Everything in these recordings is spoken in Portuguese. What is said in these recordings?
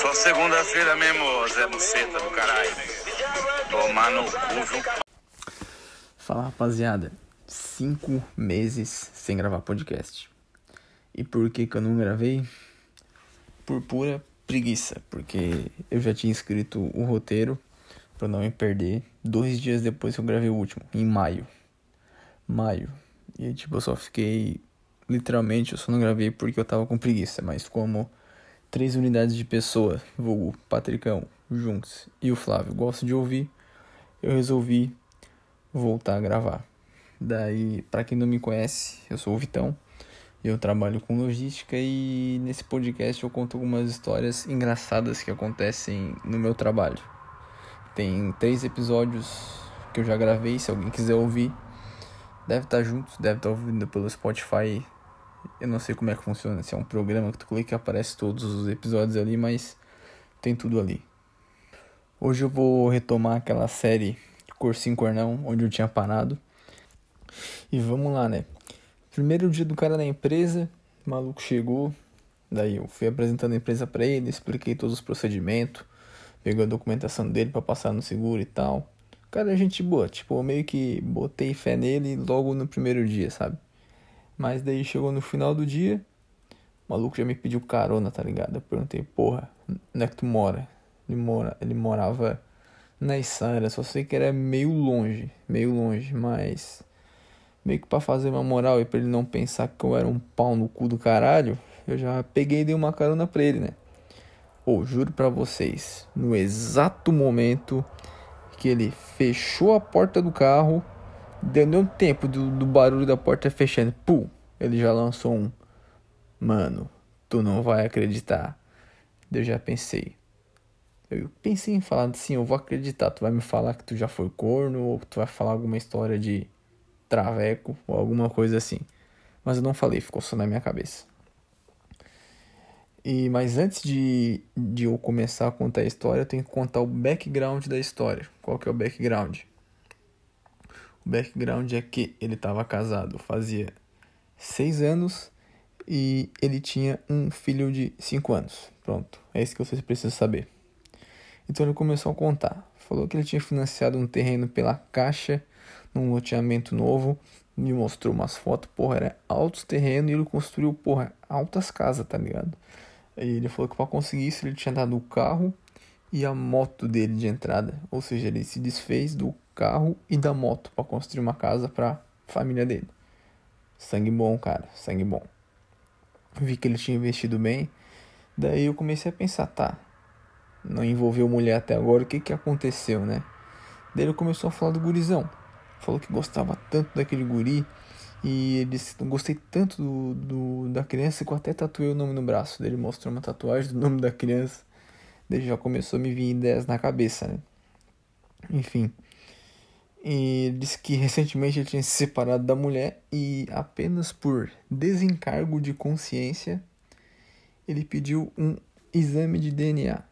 Só segunda-feira mesmo, Zé Buceta do caralho. Tomar no cu, viu? Fala rapaziada, cinco meses sem gravar podcast. E por que, que eu não gravei? Por pura preguiça, porque eu já tinha escrito o roteiro para não me perder dois dias depois que eu gravei o último, em maio. Maio. E tipo, eu só fiquei. Literalmente, eu só não gravei porque eu tava com preguiça, mas como três unidades de pessoa, vulgo Patricão, Juntos e o Flávio gosto de ouvir, eu resolvi voltar a gravar. Daí, para quem não me conhece, eu sou o Vitão, eu trabalho com logística e nesse podcast eu conto algumas histórias engraçadas que acontecem no meu trabalho. Tem três episódios que eu já gravei, se alguém quiser ouvir, deve estar junto, deve estar ouvindo pelo Spotify eu não sei como é que funciona, se é um programa que tu clica e aparece todos os episódios ali, mas tem tudo ali. Hoje eu vou retomar aquela série Cursinho Cornão, onde eu tinha parado. E vamos lá, né? Primeiro dia do cara na empresa, o maluco chegou, daí eu fui apresentando a empresa para ele, expliquei todos os procedimentos, peguei a documentação dele para passar no seguro e tal. cara é gente boa, tipo, eu meio que botei fé nele logo no primeiro dia, sabe? Mas daí chegou no final do dia, o maluco já me pediu carona, tá ligado? Eu perguntei, porra, onde é que tu mora? Ele, mora, ele morava na Isara, só sei que era meio longe, meio longe, mas meio que pra fazer uma moral e pra ele não pensar que eu era um pau no cu do caralho, eu já peguei e dei uma carona pra ele, né? Ou, oh, juro pra vocês, no exato momento que ele fechou a porta do carro Deu um tempo do, do barulho da porta fechando. Pum! Ele já lançou um. Mano, tu não vai acreditar. Eu já pensei. Eu pensei em falar assim, eu vou acreditar. Tu vai me falar que tu já foi corno, ou tu vai falar alguma história de traveco, ou alguma coisa assim. Mas eu não falei, ficou só na minha cabeça. E, mas antes de, de eu começar a contar a história, eu tenho que contar o background da história. Qual que é o background? O background é que ele estava casado fazia seis anos e ele tinha um filho de cinco anos. Pronto, é isso que vocês precisam saber. Então ele começou a contar. Falou que ele tinha financiado um terreno pela Caixa, num loteamento novo. Me mostrou umas fotos, porra, era altos terrenos e ele construiu, porra, altas casas, tá ligado? E ele falou que para conseguir isso ele tinha dado o carro e a moto dele de entrada. Ou seja, ele se desfez do carro e da moto para construir uma casa para família dele. Sangue bom, cara, sangue bom. Vi que ele tinha investido bem, daí eu comecei a pensar, tá, não envolveu mulher até agora, o que que aconteceu, né? Daí ele começou a falar do gurizão. Falou que gostava tanto daquele guri e ele disse, gostei tanto do, do, da criança que eu até tatuei o nome no braço. Daí ele mostrou uma tatuagem do nome da criança. Daí já começou a me vir ideias na cabeça, né? Enfim. E disse que recentemente ele tinha se separado da mulher e apenas por desencargo de consciência ele pediu um exame de DNA.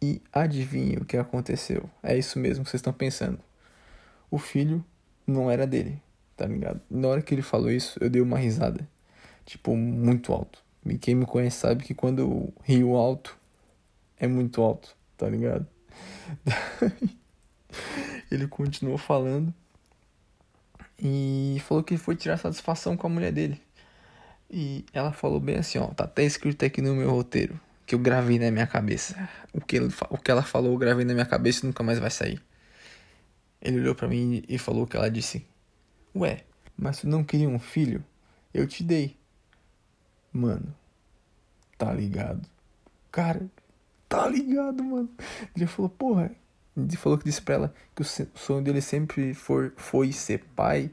E adivinhe o que aconteceu. É isso mesmo que vocês estão pensando. O filho não era dele, tá ligado? Na hora que ele falou isso, eu dei uma risada. Tipo, muito alto. E quem me conhece sabe que quando eu rio alto, é muito alto, tá ligado? Ele continuou falando e falou que foi tirar satisfação com a mulher dele. E ela falou bem assim, ó, tá até escrito aqui no meu roteiro, que eu gravei na minha cabeça. O que, ele, o que ela falou, eu gravei na minha cabeça e nunca mais vai sair. Ele olhou para mim e falou que ela disse: Ué, mas tu não queria um filho? Eu te dei. Mano, tá ligado? Cara, tá ligado, mano. Ele falou: Porra, ele falou que disse pra ela que o sonho dele sempre for, foi ser pai.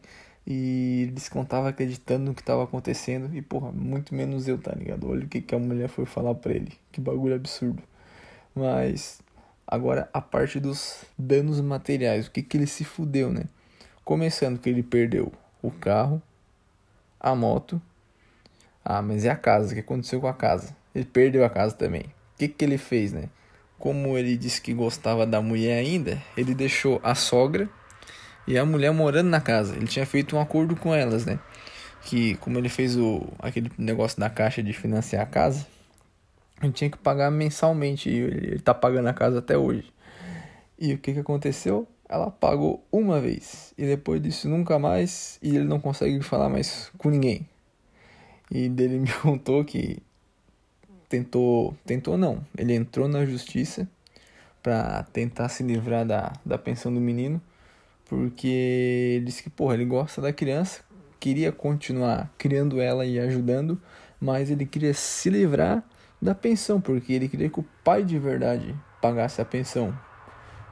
E ele disse que não tava acreditando no que tava acontecendo. E, porra, muito menos eu, tá ligado? Olha o que, que a mulher foi falar pra ele. Que bagulho absurdo. Mas, agora a parte dos danos materiais. O que, que ele se fudeu, né? Começando que ele perdeu o carro, a moto. Ah, mas é a casa. O que aconteceu com a casa? Ele perdeu a casa também. Que, que ele fez, né? como ele disse que gostava da mulher ainda, ele deixou a sogra e a mulher morando na casa. Ele tinha feito um acordo com elas, né? Que como ele fez o aquele negócio da caixa de financiar a casa, Ele tinha que pagar mensalmente e ele, ele tá pagando a casa até hoje. E o que que aconteceu? Ela pagou uma vez e depois disso nunca mais e ele não consegue falar mais com ninguém. E dele me contou que tentou, tentou não, ele entrou na justiça para tentar se livrar da, da pensão do menino, porque ele disse que, porra, ele gosta da criança, queria continuar criando ela e ajudando, mas ele queria se livrar da pensão, porque ele queria que o pai de verdade pagasse a pensão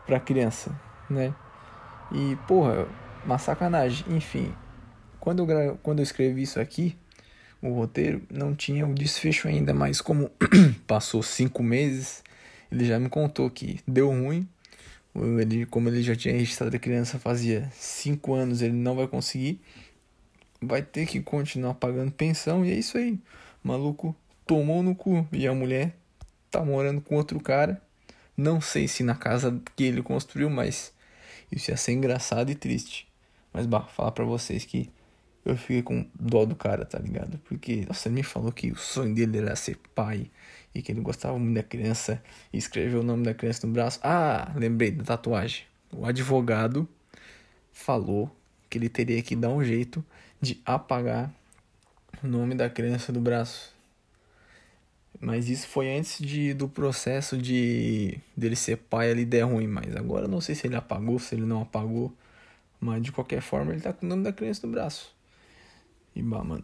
para a criança, né? E, porra, uma sacanagem. Enfim, quando eu, quando eu escrevi isso aqui, o roteiro, não tinha o desfecho ainda, mas como passou cinco meses, ele já me contou que deu ruim. Ele, como ele já tinha registrado a criança fazia cinco anos, ele não vai conseguir. Vai ter que continuar pagando pensão e é isso aí. O maluco tomou no cu e a mulher tá morando com outro cara. Não sei se na casa que ele construiu, mas isso ia ser engraçado e triste. Mas bah, falar pra vocês que eu fiquei com dó do cara, tá ligado? Porque, nossa, ele me falou que o sonho dele era ser pai e que ele gostava muito da criança e escreveu o nome da criança no braço. Ah, lembrei da tatuagem. O advogado falou que ele teria que dar um jeito de apagar o nome da criança do braço. Mas isso foi antes de, do processo de dele ser pai ali der ruim. Mas agora eu não sei se ele apagou, se ele não apagou. Mas de qualquer forma ele tá com o nome da criança no braço. E bah, mano.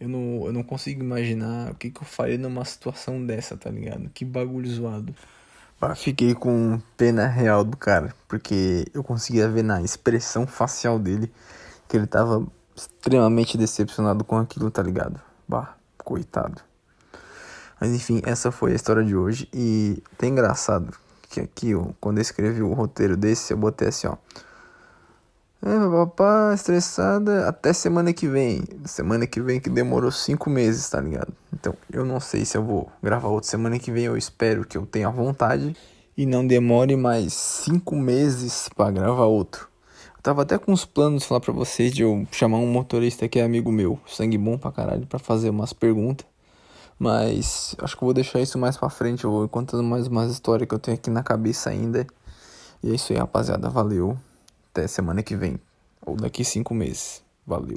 Eu não, eu não consigo imaginar o que, que eu faria numa situação dessa, tá ligado? Que bagulho zoado. Bah, fiquei com pena real do cara. Porque eu conseguia ver na expressão facial dele que ele tava extremamente decepcionado com aquilo, tá ligado? Bah, coitado. Mas enfim, essa foi a história de hoje. E tem engraçado que aqui, ó, quando eu escrevi o roteiro desse, eu botei assim, ó. É, papá, estressada até semana que vem. Semana que vem que demorou cinco meses, tá ligado? Então, eu não sei se eu vou gravar outra semana que vem. Eu espero que eu tenha vontade e não demore mais cinco meses para gravar outro. Eu tava até com uns planos falar pra vocês de eu chamar um motorista que é amigo meu, sangue bom pra caralho, pra fazer umas perguntas. Mas acho que eu vou deixar isso mais pra frente. Eu vou contando mais umas histórias que eu tenho aqui na cabeça ainda. E é isso aí, rapaziada. Valeu. Até semana que vem. Ou daqui cinco meses. Valeu.